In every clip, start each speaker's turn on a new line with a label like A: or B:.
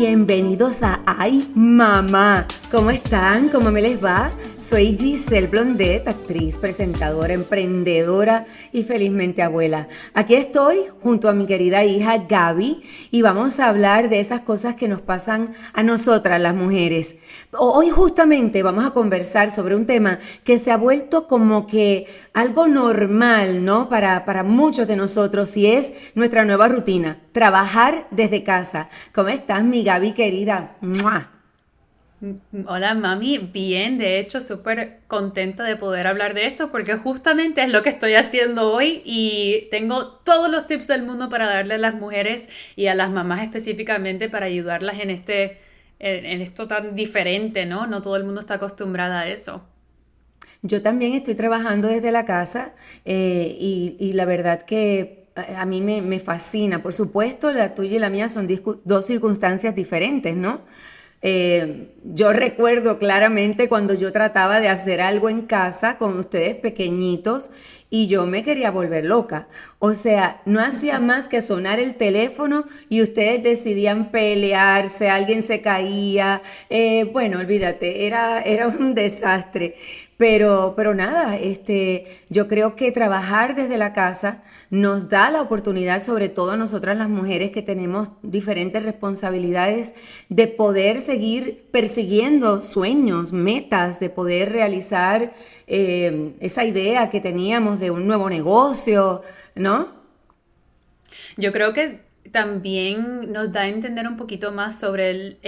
A: Bienvenidos a Ay Mamá. ¿Cómo están? ¿Cómo me les va? Soy Giselle Blondet, actriz, presentadora, emprendedora y felizmente abuela. Aquí estoy junto a mi querida hija Gaby y vamos a hablar de esas cosas que nos pasan a nosotras las mujeres. Hoy justamente vamos a conversar sobre un tema que se ha vuelto como que algo normal, ¿no? Para, para muchos de nosotros y es nuestra nueva rutina, trabajar desde casa. ¿Cómo estás, mi Gaby querida?
B: Hola mami, bien, de hecho súper contenta de poder hablar de esto porque justamente es lo que estoy haciendo hoy y tengo todos los tips del mundo para darle a las mujeres y a las mamás específicamente para ayudarlas en este en, esto tan diferente, ¿no? No todo el mundo está acostumbrada a eso.
A: Yo también estoy trabajando desde la casa eh, y, la verdad que a mí me, me, fascina. Por supuesto, la tuya y la mía son dos circunstancias diferentes, ¿no? Eh, yo recuerdo claramente cuando yo trataba de hacer algo en casa con ustedes pequeñitos y yo me quería volver loca. O sea, no hacía más que sonar el teléfono y ustedes decidían pelearse, alguien se caía. Eh, bueno, olvídate, era, era un desastre. Pero, pero nada, este, yo creo que trabajar desde la casa nos da la oportunidad, sobre todo nosotras las mujeres que tenemos diferentes responsabilidades, de poder seguir persiguiendo sueños, metas, de poder realizar eh, esa idea que teníamos de un nuevo negocio, ¿no?
B: Yo creo que también nos da a entender un poquito más sobre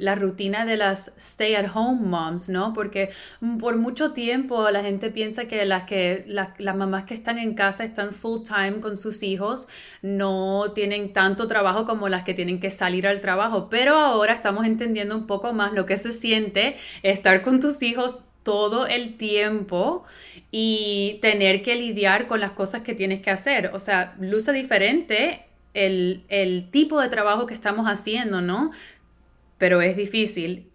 B: la rutina de las stay at home moms, ¿no? Porque por mucho tiempo la gente piensa que las, que las mamás que están en casa están full time con sus hijos, no tienen tanto trabajo como las que tienen que salir al trabajo, pero ahora estamos entendiendo un poco más lo que se siente estar con tus hijos todo el tiempo y tener que lidiar con las cosas que tienes que hacer. O sea, luce diferente el, tipo de trabajo que estamos haciendo, ¿no? Pero es difícil.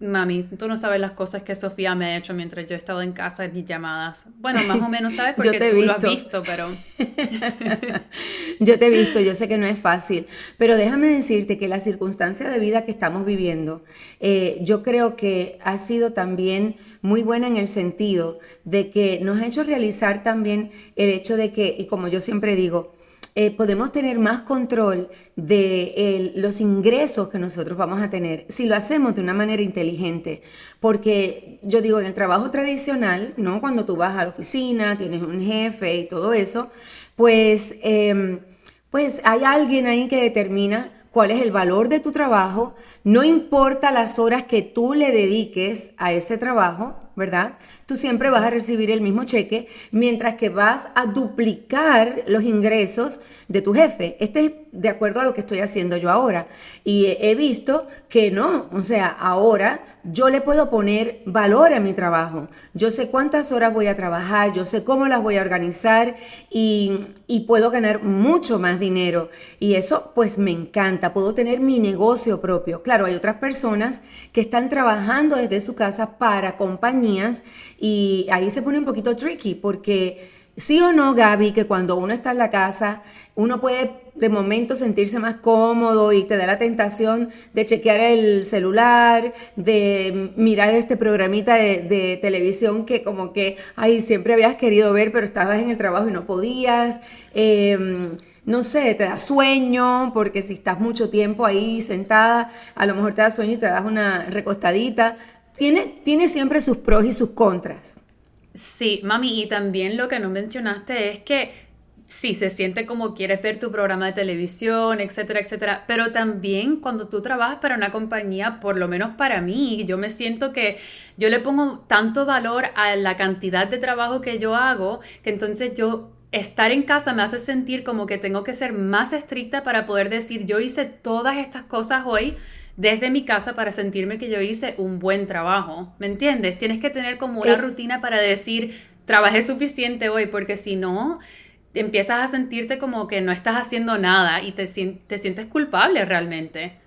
B: Mami, tú no sabes las cosas que Sofía me ha hecho mientras yo he estado en casa en mis llamadas. Bueno, más o menos sabes porque tú lo has visto, pero...
A: yo te he visto, yo sé que no es fácil, pero déjame decirte que la circunstancia de vida que estamos viviendo, eh, yo creo que ha sido también muy buena en el sentido de que nos ha hecho realizar también el hecho de que, y como yo siempre digo, eh, podemos tener más control de los ingresos que nosotros vamos a tener si lo hacemos de una manera inteligente. Porque yo digo, en el trabajo tradicional, ¿no? Cuando tú vas a la oficina, tienes un jefe y todo eso, pues, em, pues hay alguien ahí que determina cuál es el valor de tu trabajo, no importa las horas que tú le dediques a ese trabajo, ¿verdad? Tú siempre vas a recibir el mismo cheque, mientras que vas a duplicar los ingresos de tu jefe. Este es de acuerdo a lo que estoy haciendo yo ahora. Y he visto que no, o sea, ahora yo le puedo poner valor a mi trabajo. Yo sé cuántas horas voy a trabajar, yo sé cómo las voy a organizar y, y puedo ganar mucho más dinero. Y eso pues me encanta, puedo tener mi negocio propio. Claro, hay otras personas que están trabajando desde su casa para compañías y ahí se pone un poquito tricky porque sí o no, Gaby, que cuando uno está en la casa, uno puede de momento sentirse más cómodo y te da la tentación de chequear el celular, de mirar este programita de, televisión que como que, ay, siempre habías querido ver, pero estabas en el trabajo y no podías. Em, no sé, te da sueño, porque si estás mucho tiempo ahí sentada, a lo mejor te da sueño y te das una recostadita. Tiene, tiene siempre sus pros y sus contras.
B: Sí, mami, y también lo que no mencionaste es que sí, se siente como quieres ver tu programa de televisión, etcétera, etcétera, pero también cuando tú trabajas para una compañía, por lo menos para mí, yo me siento que yo le pongo tanto valor a la cantidad de trabajo que yo hago, que entonces yo estar en casa me hace sentir como que tengo que ser más estricta para poder decir, yo hice todas estas cosas hoy desde mi casa para sentirme que yo hice un buen trabajo. ¿Me entiendes? Tienes que tener como una eh. rutina para decir, trabajé suficiente hoy, porque si no, empiezas a sentirte como que no estás haciendo nada y te, te sientes culpable realmente.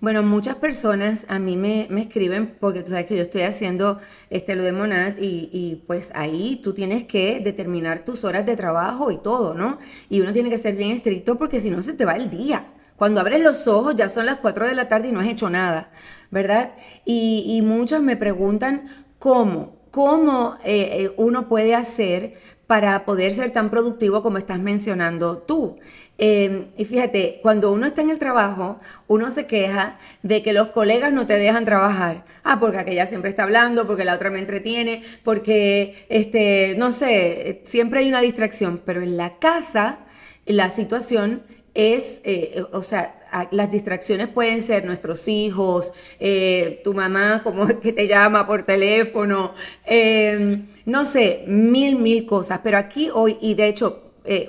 A: Bueno, muchas personas a mí me, escriben porque tú sabes que yo estoy haciendo este, lo de Monad y, y, pues ahí tú tienes que determinar tus horas de trabajo y todo, ¿no? Y uno tiene que ser bien estricto porque si no se te va el día Cuando abres los ojos ya son las 4 de la tarde y no has hecho nada, ¿verdad? Y, muchos me preguntan cómo, cómo eh, eh, uno puede hacer para poder ser tan productivo como estás mencionando tú. Em, y fíjate, cuando uno está en el trabajo, uno se queja de que los colegas no te dejan trabajar. Ah, porque aquella siempre está hablando, porque la otra me entretiene, porque, este, no sé, siempre hay una distracción. Pero en la casa, la situación es, eh, o sea, las distracciones pueden ser nuestros hijos, eh, tu mamá como que te llama por teléfono, em, no sé, mil, mil cosas. Pero aquí hoy, y de hecho, eh,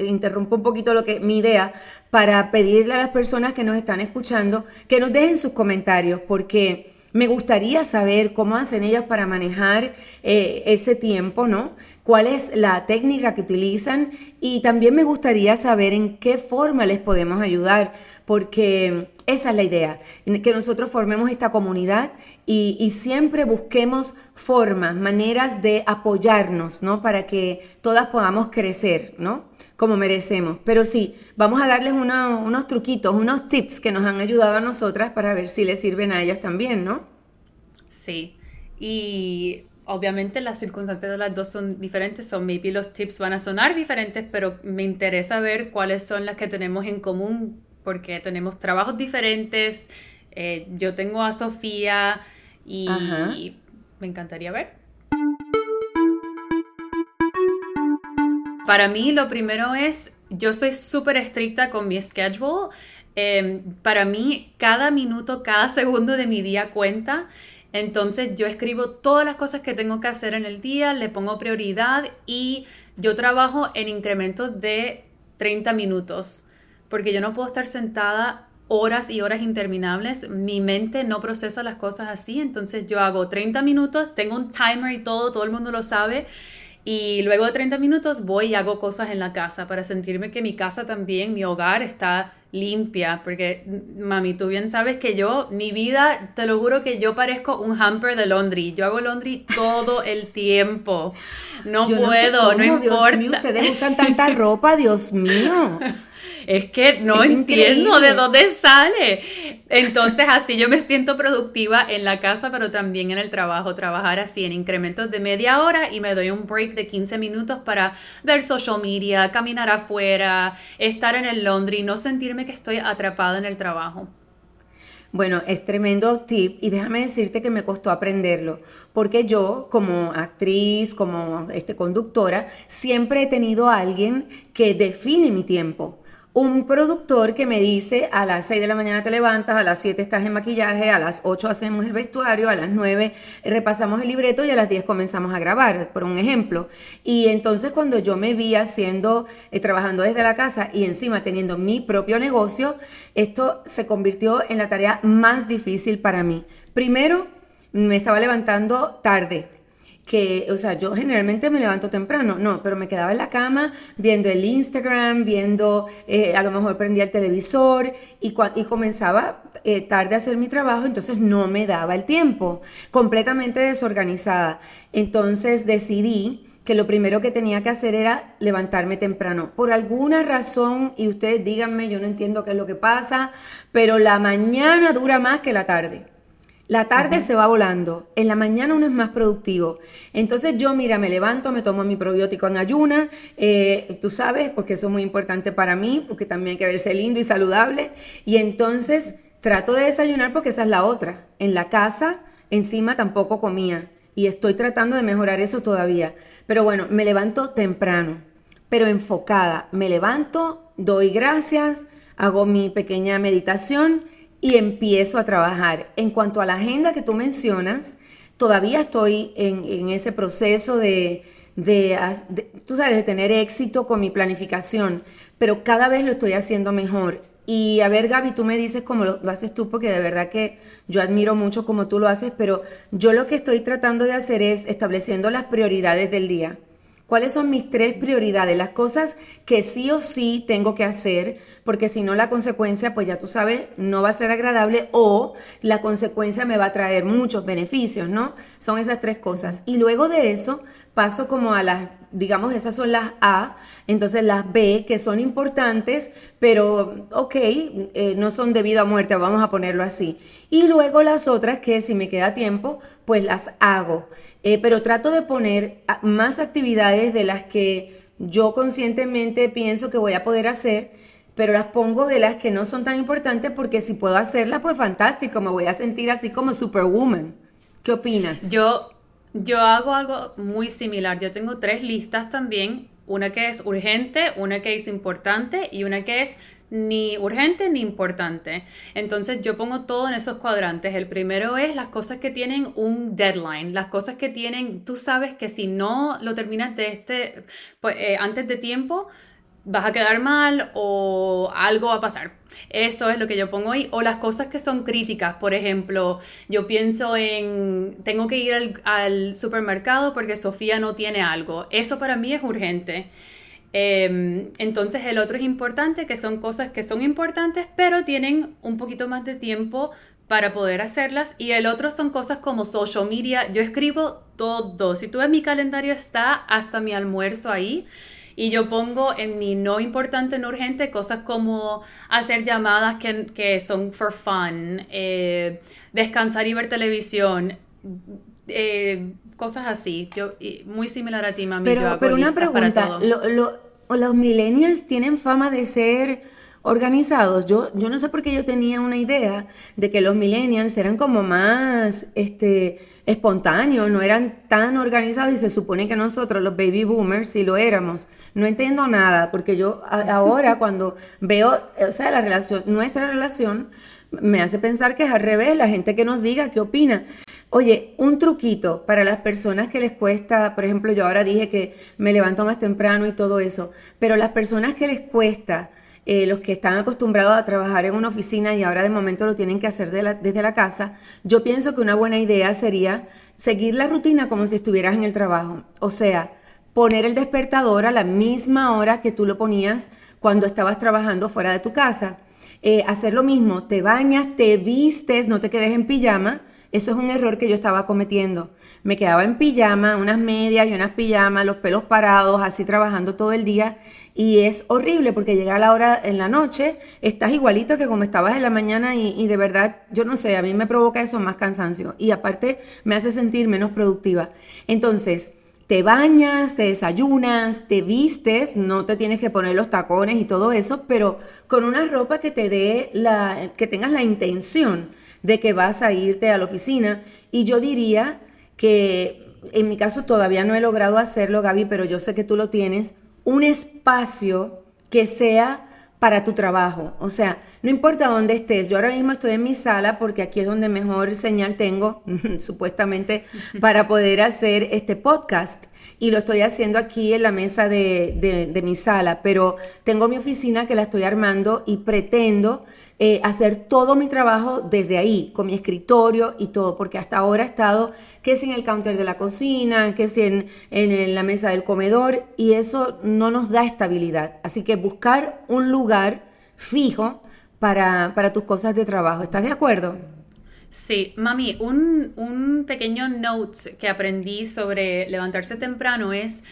A: interrumpo un poquito lo que mi idea para pedirle a las personas que nos están escuchando que nos dejen sus comentarios, porque me gustaría saber cómo hacen ellas para manejar eh, ese tiempo, ¿no? ¿Cuál es la técnica que utilizan? Y también me gustaría saber en qué forma les podemos ayudar, porque esa es la idea, que nosotros formemos esta comunidad y, siempre busquemos formas, maneras de apoyarnos, ¿no? Para que todas podamos crecer, ¿no? Como merecemos. Pero sí, vamos a darles unos truquitos, unos tips que nos han ayudado a nosotras para ver si les sirven a ellas también, ¿no?
B: Sí, y obviamente las circunstancias de las dos son diferentes, son maybe los tips van a sonar diferentes, pero me interesa ver cuáles son las que tenemos en común porque tenemos trabajos diferentes. Eh, yo tengo a Sofía, y me encantaría ver. Para mí lo primero es, yo soy súper estricta con mi schedule. Em, para mí cada minuto, cada segundo de mi día cuenta. Entonces yo escribo todas las cosas que tengo que hacer en el día, le pongo prioridad y yo trabajo en incrementos de 30 minutos, porque yo no puedo estar sentada horas y horas interminables. Mi mente no procesa las cosas así, entonces yo hago 30 minutos, tengo un timer y todo, todo el mundo lo sabe. Y luego de 30 minutos voy y hago cosas en la casa para sentirme que mi casa también, mi hogar está limpia, porque mami, tú bien sabes que yo, mi vida, te lo juro que yo parezco un hamper de laundry. Yo hago laundry todo el tiempo. No puedo, no, importa. Dios
A: mío, ustedes usan tanta ropa, Dios mío.
B: es que no entiendo de dónde sale. Entonces así yo me siento productiva en la casa, pero también en el trabajo, trabajar así en incrementos de media hora y me doy un break de 15 minutos para ver social media, caminar afuera, estar en el laundry, no sentirme que estoy atrapada en el trabajo.
A: Bueno, es tremendo tip y déjame decirte que me costó aprenderlo, porque yo como actriz, como este, conductora, siempre he tenido a alguien que define mi tiempo un productor que me dice a las 6 de la mañana te levantas, a las 7 estás en maquillaje, a las 8 hacemos el vestuario, a las 9 repasamos el libreto y a las 10 comenzamos a grabar, por un ejemplo. Y entonces cuando yo me vi haciendo, eh, trabajando desde la casa y encima teniendo mi propio negocio, esto se convirtió en la tarea más difícil para mí. Primero, me estaba levantando tarde que, o sea, yo generalmente me levanto temprano, no, pero me quedaba en la cama viendo el Instagram, viendo, eh, a lo mejor prendía el televisor y, y comenzaba eh, tarde a hacer mi trabajo, entonces no me daba el tiempo, completamente desorganizada. Entonces decidí que lo primero que tenía que hacer era levantarme temprano. Por alguna razón, y ustedes díganme, yo no entiendo qué es lo que pasa, pero la mañana dura más que la tarde. La tarde se va volando, en la mañana uno es más productivo. Entonces yo, mira, me levanto, me tomo mi probiótico en ayuna, eh, tú sabes, porque eso es muy importante para mí, porque también hay que verse lindo y saludable. Y entonces trato de desayunar porque esa es la otra. En la casa, encima tampoco comía. Y estoy tratando de mejorar eso todavía. Pero bueno, me levanto temprano, pero enfocada. Me levanto, doy gracias, hago mi pequeña meditación y empiezo a trabajar. En cuanto a la agenda que tú mencionas, todavía estoy en, ese proceso de, tú sabes, de tener éxito con mi planificación, pero cada vez lo estoy haciendo mejor. Y a ver, Gaby, tú me dices cómo lo, lo, haces tú, porque de verdad que yo admiro mucho cómo tú lo haces, pero yo lo que estoy tratando de hacer es estableciendo las prioridades del día. ¿Cuáles son mis tres prioridades? Las cosas que sí o sí tengo que hacer, porque si no la consecuencia, pues ya tú sabes, no va a ser agradable o la consecuencia me va a traer muchos beneficios, ¿no? Son esas tres cosas. Y luego de eso, paso como a las, digamos, esas son las A, entonces las B, que son importantes, pero ok, eh, no son debido a muerte, vamos a ponerlo así. Y luego las otras que si me queda tiempo, pues las hago. Eh, pero trato de poner más actividades de las que yo conscientemente pienso que voy a poder hacer, pero las pongo de las que no son tan importantes porque si puedo hacerlas, pues fantástico, me voy a sentir así como superwoman. ¿Qué opinas?
B: Yo, yo hago algo muy similar. Yo tengo tres listas también. Una que es urgente, una que es importante y una que es ni urgente ni importante. Entonces yo pongo todo en esos cuadrantes. El primero es las cosas que tienen un deadline, las cosas que tienen, tú sabes que si no lo terminas de este, pues, eh, antes de tiempo, vas a quedar mal o algo va a pasar. Eso es lo que yo pongo ahí. O las cosas que son críticas. Por ejemplo, yo pienso en, tengo que ir al, al supermercado porque Sofía no tiene algo. Eso para mí es urgente. Em, entonces el otro es importante, que son cosas que son importantes, pero tienen un poquito más de tiempo para poder hacerlas. Y el otro son cosas como social media. Yo escribo todo. Si tú ves mi calendario, está hasta mi almuerzo ahí. Y yo pongo en mi no importante, no urgente, cosas como hacer llamadas que, que son for fun, eh, descansar y ver televisión, eh, cosas así. Yo, muy similar a ti, mami.
A: Pero, pero una pregunta, ¿los millennials tienen fama de ser organizados? Yo, yo no sé por qué yo tenía una idea de que los millennials eran como más este, espontáneos, no eran tan organizados y se supone que nosotros, los baby boomers, sí lo éramos. No entiendo nada, porque yo ahora cuando veo, o sea, la relación, nuestra relación, me hace pensar que es al revés, la gente que nos diga qué opina. Oye, un truquito para las personas que les cuesta, por ejemplo, yo ahora dije que me levanto más temprano y todo eso, pero las personas que les cuesta, eh, los que están acostumbrados a trabajar en una oficina y ahora de momento lo tienen que hacer desde la casa, yo pienso que una buena idea sería seguir la rutina como si estuvieras en el trabajo. O sea, poner el despertador a la misma hora que tú lo ponías cuando estabas trabajando fuera de tu casa. Eh, hacer lo mismo, te bañas, te vistes, no te quedes en pijama eso es un error que yo estaba cometiendo. Me quedaba en pijama, unas medias y unas pijamas, los pelos parados, así trabajando todo el día. Y es horrible porque llega la hora en la noche, estás igualito que como estabas en la mañana y, de verdad, yo no sé, a mí me provoca eso más cansancio. Y aparte me hace sentir menos productiva. Entonces, te bañas, te desayunas, te vistes, no te tienes que poner los tacones y todo eso, pero con una ropa que te dé la, que tengas la intención de que vas a irte a la oficina. Y yo diría que en mi caso todavía no he logrado hacerlo, Gaby, pero yo sé que tú lo tienes, un espacio que sea para tu trabajo. O sea, no importa dónde estés. Yo ahora mismo estoy en mi sala porque aquí es donde mejor señal tengo, supuestamente, para poder hacer este podcast. Y lo estoy haciendo aquí en la mesa de, de mi sala. Pero tengo mi oficina que la estoy armando y pretendo eh, hacer todo mi trabajo desde ahí, con mi escritorio y todo, porque hasta ahora he estado que si en el counter de la cocina, que si en, en la mesa del comedor, y eso no nos da estabilidad. Así que buscar un lugar fijo para, para tus cosas de trabajo. ¿Estás de acuerdo?
B: Sí, mami, un, un pequeño note que aprendí sobre levantarse temprano es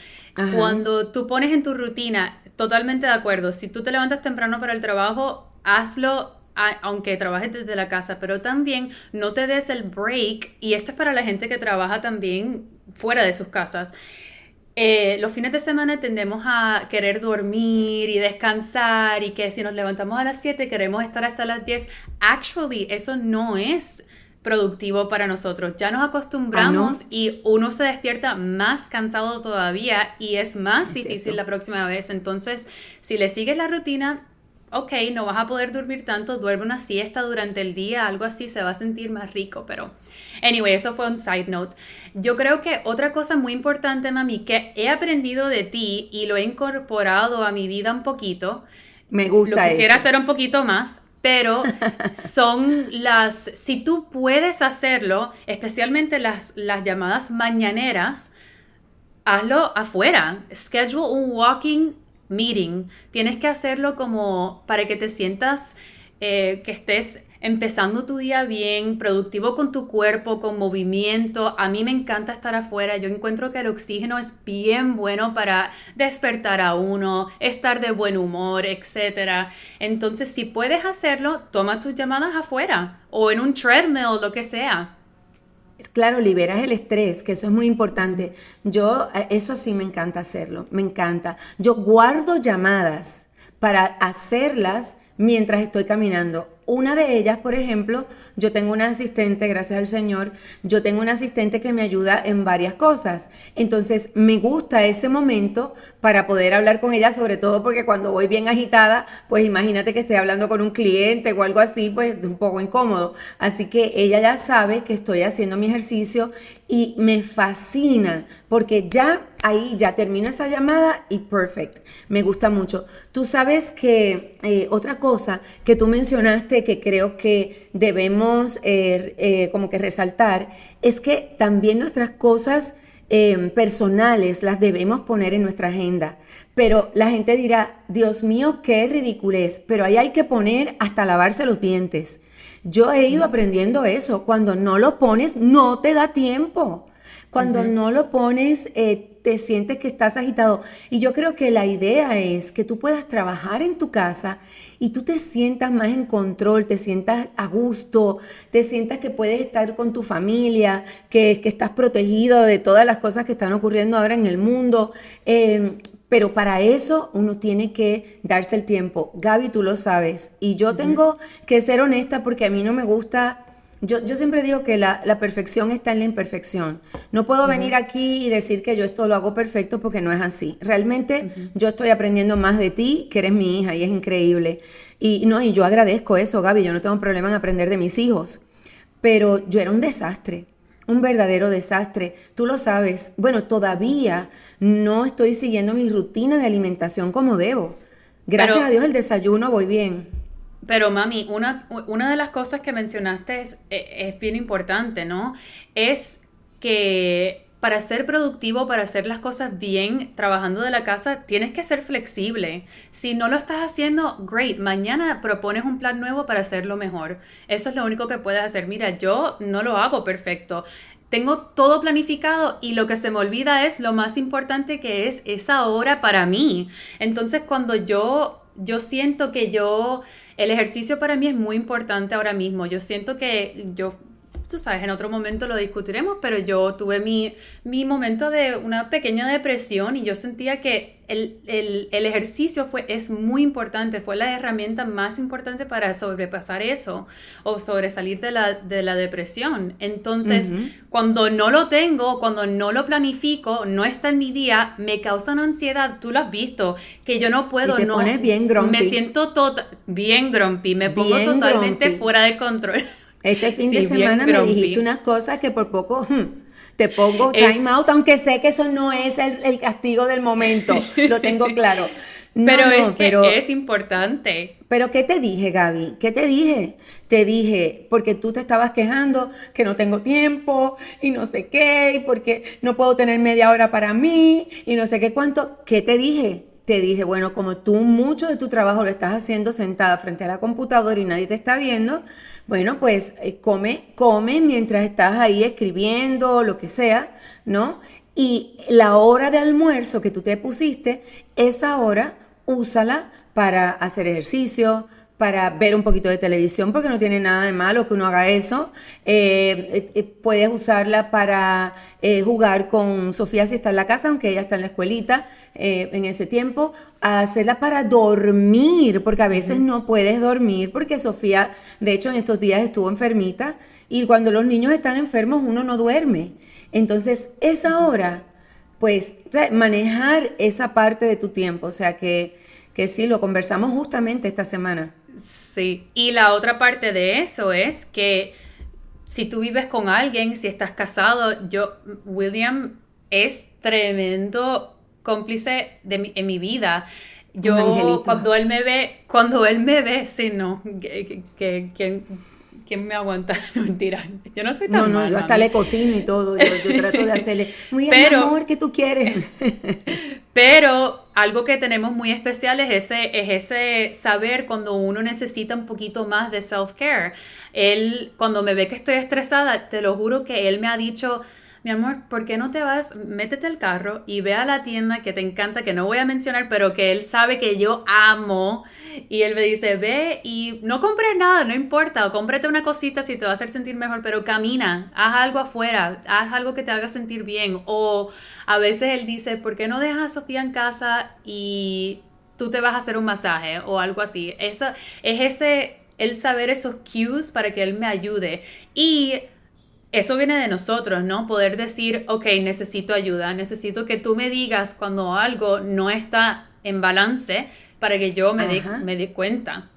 B: cuando tú pones en tu rutina, totalmente de acuerdo, si tú te levantas temprano para el trabajo, hazlo aunque trabajes desde la casa, pero también no te des el break, y esto es para la gente que trabaja también fuera de sus casas. Eh, los fines de semana tendemos a querer dormir y descansar y que si nos levantamos a las 7 queremos estar hasta las 10. Actually, eso no es productivo para nosotros. Ya nos acostumbramos ah, y uno se despierta más cansado todavía y es más difícil la próxima vez. Entonces, si le sigues la rutina, ok, no vas a poder dormir tanto, duerme una siesta durante el día, algo así, se va a sentir más rico, pero... Anyway, eso fue un side note. Yo creo que otra cosa muy importante, mami, que he aprendido de ti y lo he incorporado a mi vida un poquito.
A: Me gusta.
B: Lo quisiera hacer un poquito más, pero son las, si tú puedes hacerlo, especialmente las, las llamadas mañaneras, hazlo afuera. Schedule un walking meeting, tienes que hacerlo como para que te sientas eh, que estés empezando tu día bien, productivo con tu cuerpo, con movimiento. A mí me encanta estar afuera. Yo encuentro que el oxígeno es bien bueno para despertar a uno, estar de buen humor, etc. Entonces, si puedes hacerlo, toma tus llamadas afuera o en un treadmill, lo que sea.
A: Claro, liberas el estrés, que eso es muy importante. Yo, eh, eso sí me encanta hacerlo, me encanta. Yo guardo llamadas para hacerlas mientras estoy caminando una de ellas, por ejemplo, yo tengo una asistente, gracias al Señor, yo tengo una asistente que me ayuda en varias cosas. Entonces, me gusta ese momento para poder hablar con ella, sobre todo porque cuando voy bien agitada, pues imagínate que estoy hablando con un cliente o algo así, pues un poco incómodo. Así que ella ya sabe que estoy haciendo mi ejercicio y me fascina porque ya ahí ya termino esa llamada y perfect. Me gusta mucho. Tú sabes que eh, otra cosa que tú mencionaste que creo que debemos eh, eh, como que resaltar es que también nuestras cosas personales las debemos poner en nuestra agenda. Pero la gente dirá, Dios mío, qué ridiculez. Pero ahí hay que poner hasta lavarse los dientes. Yo he ido aprendiendo eso. Cuando no lo pones, no te da tiempo. Cuando no lo pones, eh, te sientes que estás agitado. Y yo creo que la idea es que tú puedas trabajar en tu casa y tú te sientas más en control, te sientas a gusto, te sientas que puedes estar con tu familia, que, estás protegido de todas las cosas que están ocurriendo ahora en el mundo. Em, pero para eso uno tiene que darse el tiempo. Gaby, tú lo sabes. Y yo tengo que ser honesta porque a mí no me gusta yo, yo, siempre digo que la, perfección está en la imperfección. No puedo venir aquí y decir que yo esto lo hago perfecto porque no es así. Realmente yo estoy aprendiendo más de ti, que eres mi hija y es increíble. Y no, y yo agradezco eso, Gaby. Yo no tengo problema en aprender de mis hijos. Pero yo era un desastre, un verdadero desastre. Tú lo sabes. Bueno, todavía no estoy siguiendo mi rutina de alimentación como debo. Gracias a Dios el desayuno voy bien.
B: Pero mami, una, una de las cosas que mencionaste es, e, es bien importante, ¿no? Es que para ser productivo, para hacer las cosas bien, trabajando de la casa, tienes que ser flexible. Si no lo estás haciendo, great. Mañana propones un plan nuevo para hacerlo mejor. Eso es lo único que puedes hacer. Mira, yo no lo hago perfecto. Tengo todo planificado y lo que se me olvida es lo más importante que es esa hora para mí. Entonces, cuando yo, yo siento que yo el ejercicio para mí es muy importante ahora mismo. Yo siento que yo tú sabes, en otro momento lo discutiremos, pero yo tuve mi, mi momento de una pequeña depresión y yo sentía que el, ejercicio fue, es muy importante, fue la herramienta más importante para sobrepasar eso o sobresalir de la, de la depresión. Entonces, cuando no lo tengo, cuando no lo planifico, no está en mi día, me causa una ansiedad, tú lo has visto, que yo no puedo,
A: y te
B: no.
A: Pones bien grumpy.
B: Me siento tota, bien grumpy, me pongo totalmente fuera de control.
A: Este fin de semana me dijiste unas cosas que por poco hmm, te pongo time out, aunque sé que eso no es el, castigo del momento, lo tengo claro.
B: pero es que pero, es importante.
A: Pero ¿qué te dije, Gaby? ¿Qué te dije? Te dije, porque tú te estabas quejando que no tengo tiempo y no sé qué, y porque no puedo tener media hora para mí y no sé qué cuánto. ¿Qué te dije? Te dije, bueno, como tú mucho de tu trabajo lo estás haciendo sentada frente a la computadora y nadie te está viendo, bueno, pues eh, come, come mientras estás ahí escribiendo, lo que sea, ¿no? Y la hora de almuerzo que tú te pusiste, esa hora úsala para hacer ejercicio, para ver un poquito de televisión, porque no tiene nada de malo que uno haga eso. Eh, eh, puedes usarla para jugar con Sofía si está en la casa, aunque ella está en la escuelita en ese tiempo. Hacerla para dormir, porque a veces no puedes dormir, porque Sofía, de hecho, en estos días estuvo enfermita, y cuando los niños están enfermos uno no duerme. Entonces, esa hora, pues, manejar esa parte de tu tiempo, o sea que, que sí, lo conversamos justamente esta semana.
B: Sí, y la otra parte de eso es que si tú vives con alguien, si estás casado, yo, William es tremendo cómplice de en mi vida. Yo, cuando él me ve, cuando él me ve, sí, no, que, ¿quién me aguanta? No, mentira. Yo no soy tan
A: No, no, yo hasta le cocino y todo. Yo, trato de hacerle, muy pero, amor, ¿qué tú quieres?
B: pero algo que tenemos muy especial es ese, es ese saber cuando uno necesita un poquito más de self-care. Él, cuando me ve que estoy estresada, te lo juro que él me ha dicho mi amor, ¿por qué no te vas? Métete al carro y ve a la tienda que te encanta, que no voy a mencionar, pero que él sabe que yo amo. Y él me dice, ve y no compres nada, no importa, o cómprate una cosita si te va a hacer sentir mejor, pero camina, haz algo afuera, haz algo que te haga sentir bien. O a veces él dice, ¿por qué no dejas a Sofía en casa y tú te vas a hacer un masaje o algo así? Eso es ese, el saber esos cues para que él me ayude. Y eso viene de nosotros, ¿no? Poder decir, ok, necesito ayuda, necesito que tú me digas cuando algo no está en balance para que yo me dé me cuenta.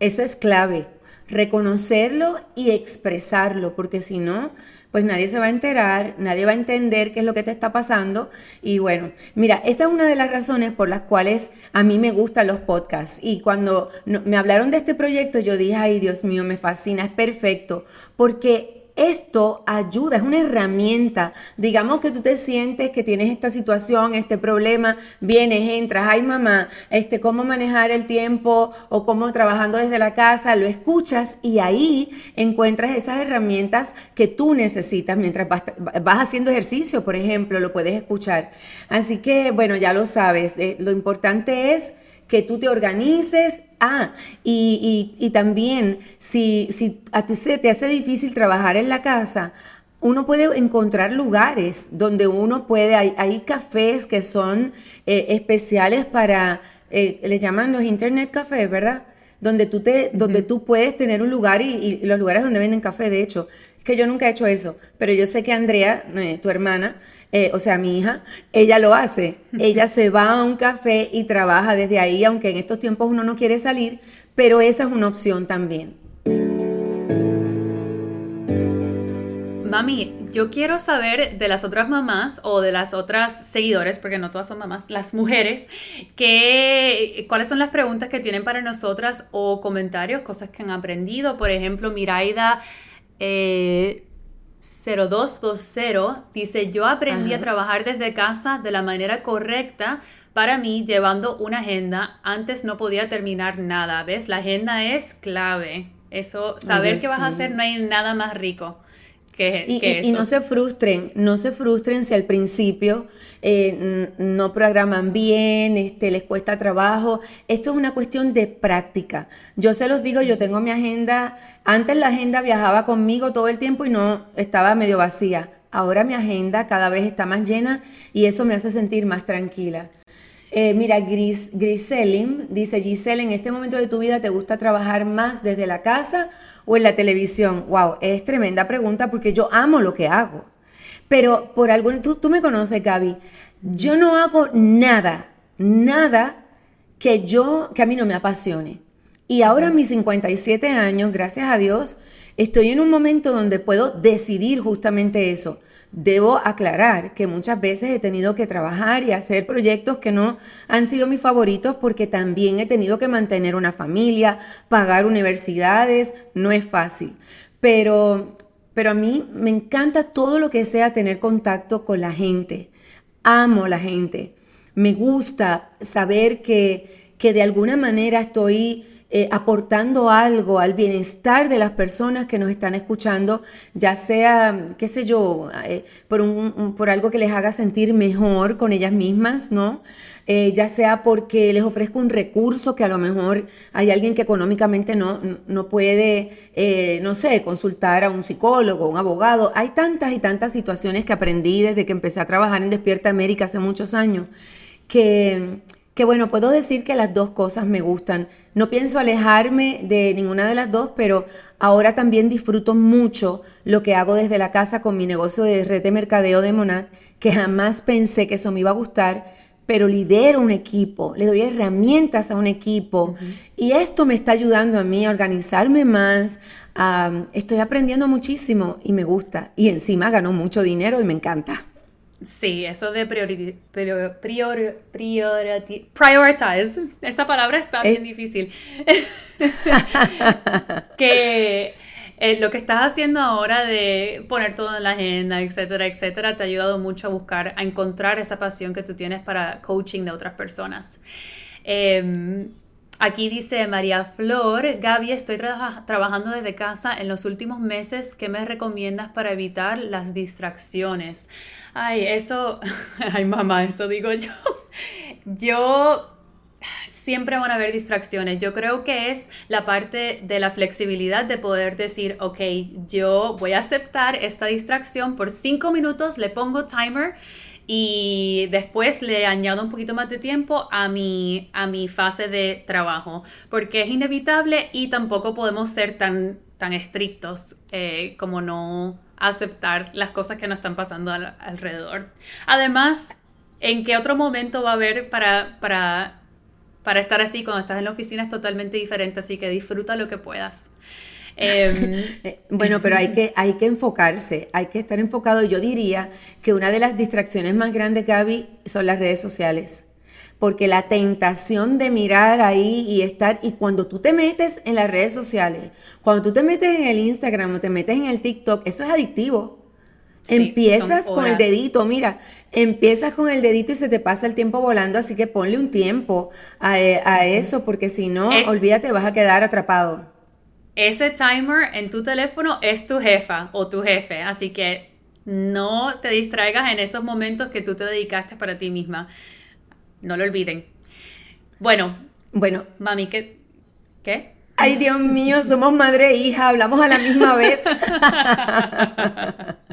A: Eso es clave, reconocerlo y expresarlo, porque si no, pues nadie se va a enterar, nadie va a entender qué es lo que te está pasando. Y bueno, mira, esta es una de las razones por las cuales a mí me gustan los podcasts. Y cuando me hablaron de este proyecto, yo dije, ay Dios mío, me fascina, es perfecto, porque esto ayuda, es una herramienta. Digamos que tú te sientes que tienes esta situación, este problema, vienes, entras, ay mamá, este, cómo manejar el tiempo o cómo trabajando desde la casa, lo escuchas y ahí encuentras esas herramientas que tú necesitas mientras vas, haciendo ejercicio, por ejemplo, lo puedes escuchar. Así que, bueno, ya lo sabes, eh, lo importante es que tú te organices. Ah, y, también si, si a ti se te hace difícil trabajar en la casa, uno puede encontrar lugares donde uno puede, hay, cafés que son eh, especiales para, eh, le llaman los internet cafés, ¿verdad? Donde tú, te, donde tú puedes tener un lugar y, los lugares donde venden café, de hecho, es que yo nunca he hecho eso, pero yo sé que Andrea, eh, tu hermana, eh, o sea, mi hija, ella lo hace. Ella se va a un café y trabaja desde ahí, aunque en estos tiempos uno no quiere salir, pero esa es una opción también.
B: Mami, yo quiero saber de las otras mamás o de las otras seguidores, porque no todas son mamás, las mujeres, que, cuáles son las preguntas que tienen para nosotras o comentarios, cosas que han aprendido. Por ejemplo, Miraida eh, 0220 dice, yo aprendí a trabajar desde casa de la manera correcta para mí llevando una agenda. Antes no podía terminar nada, ¿ves? La agenda es clave. Eso, saber qué vas a hacer, no hay nada más rico
A: y, no se frustren, no se frustren si al principio eh, no programan bien, este, les cuesta trabajo. Esto es una cuestión de práctica. Yo se los digo, yo tengo mi agenda, antes la agenda viajaba conmigo todo el tiempo y no estaba medio vacía. Ahora mi agenda cada vez está más llena y eso me hace sentir más tranquila. Eh, mira, Gris, Griselim dice, Giselle, en este momento de tu vida te gusta trabajar más desde la casa o en la televisión? Wow, es tremenda pregunta porque yo amo lo que hago. Pero por algún, tú, tú me conoces, Gaby, yo no hago nada, nada que yo, que a mí no me apasione. Y ahora en mis 57 años, gracias a Dios, estoy en un momento donde puedo decidir justamente eso. Debo aclarar que muchas veces he tenido que trabajar y hacer proyectos que no han sido mis favoritos porque también he tenido que mantener una familia, pagar universidades, no es fácil. Pero, pero a mí me encanta todo lo que sea tener contacto con la gente. Amo la gente. Me gusta saber que, que de alguna manera estoy eh, aportando algo al bienestar de las personas que nos están escuchando, ya sea, qué sé yo, eh, por, un, por algo que les haga sentir mejor con ellas mismas, ¿no? Eh, ya sea porque les ofrezco un recurso que a lo mejor hay alguien que económicamente no, no puede, no sé, consultar a un psicólogo, un abogado. Hay tantas y tantas situaciones que aprendí desde que empecé a trabajar en Despierta América hace muchos años, que que bueno, puedo decir que las dos cosas me gustan. No pienso alejarme de ninguna de las dos, pero ahora también disfruto mucho lo que hago desde la casa con mi negocio de red de mercadeo de Monat, que jamás pensé que eso me iba a gustar, pero lidero un equipo, le doy herramientas a un equipo y esto me está ayudando a mí a organizarme más. estoy aprendiendo muchísimo y me gusta. Y encima gano mucho dinero y me encanta.
B: Sí, eso de priori, prior, prioritize, esa palabra está bien difícil. que eh, lo que estás haciendo ahora de poner todo en la agenda, etcétera, etcétera, te ha ayudado mucho a buscar, a encontrar esa pasión que tú tienes para coaching de otras personas. Em, aquí dice María Flor, Gaby, estoy trabajando desde casa en los últimos meses. ¿Qué me recomiendas para evitar las distracciones? Ay, eso, ay mamá, eso digo yo. Yo siempre van a haber distracciones. Yo creo que es la parte de la flexibilidad de poder decir, ok, yo voy a aceptar esta distracción por cinco minutos, le pongo timer y después le añado un poquito más de tiempo a mi, a mi fase de trabajo, porque es inevitable y tampoco podemos ser tan, tan estrictos eh, como no aceptar las cosas que nos están pasando alrededor. Además, ¿en qué otro momento va a haber para, para para estar así cuando estás en la oficina es totalmente diferente, así que disfruta lo que puedas.
A: Em, eh, bueno, pero hay que, hay que enfocarse, hay que estar enfocado. Yo diría que una de las distracciones más grandes, Gaby, son las redes sociales. Porque la tentación de mirar ahí y estar, y cuando tú te metes en las redes sociales, cuando tú te metes en el Instagram o te metes en el TikTok, eso es adictivo. Empiezas con el dedito, mira, empiezas con el dedito y se te pasa el tiempo volando, así que ponle un tiempo a, eh, eso, porque si no, olvídate, vas a quedar atrapado.
B: Ese timer en tu teléfono es tu jefa o tu jefe, así que no te distraigas en esos momentos que tú te dedicaste para ti misma. No lo olviden. Bueno, bueno, mami, ¿qué? ¿Qué?
A: Ay, Dios mío, somos madre e hija, hablamos a la misma vez.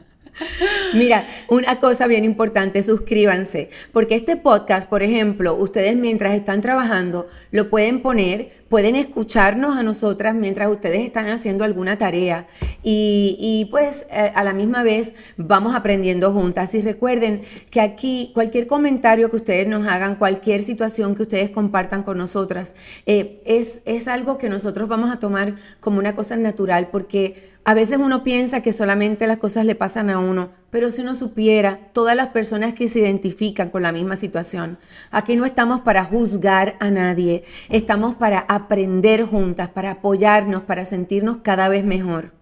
A: Mira, una cosa bien importante, suscríbanse, porque este podcast, por ejemplo, ustedes mientras están trabajando, lo pueden poner, pueden escucharnos a nosotras mientras ustedes están haciendo alguna tarea y, pues eh, a la misma vez vamos aprendiendo juntas. Y recuerden que aquí cualquier comentario que ustedes nos hagan, cualquier situación que ustedes compartan con nosotras, eh, es, es algo que nosotros vamos a tomar como una cosa natural porque a veces uno piensa que solamente las cosas le pasan a uno, pero si uno supiera todas las personas que se identifican con la misma situación, aquí no estamos para juzgar a nadie, estamos para aprender juntas, para apoyarnos, para sentirnos cada vez mejor.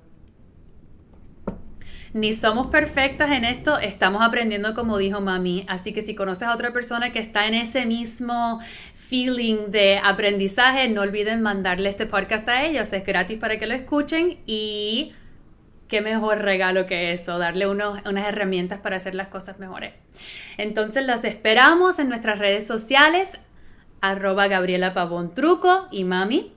B: Ni somos perfectas en esto, estamos aprendiendo como dijo mami. Así que si conoces a otra persona que está en ese mismo feeling de aprendizaje, no olviden mandarle este podcast a ellos. Es gratis para que lo escuchen y qué mejor regalo que eso, darle unas herramientas para hacer las cosas mejores. Entonces las esperamos en nuestras redes sociales, arroba Gabriela Pavón Truco y mami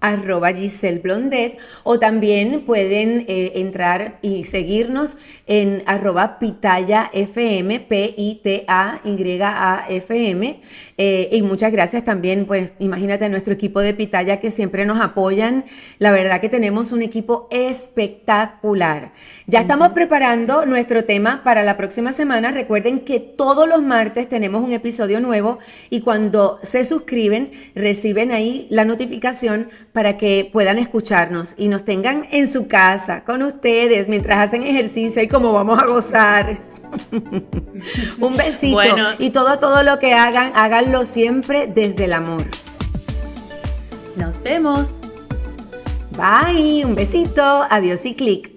A: arroba Giselle Blondet o también pueden eh, entrar y seguirnos en arroba Pitaya FM, P-I-T-A-Y-A-F-M. Eh, y muchas gracias también, pues imagínate a nuestro equipo de Pitaya que siempre nos apoyan. La verdad que tenemos un equipo espectacular. Ya estamos preparando nuestro tema para la próxima semana. Recuerden que todos los martes tenemos un episodio nuevo y cuando se suscriben reciben ahí la notificación para que puedan escucharnos y nos tengan en su casa con ustedes mientras hacen ejercicio y como vamos a gozar. un besito y todo todo lo que hagan, háganlo siempre desde el amor.
B: Nos vemos.
A: Bye, un besito, adiós y clic.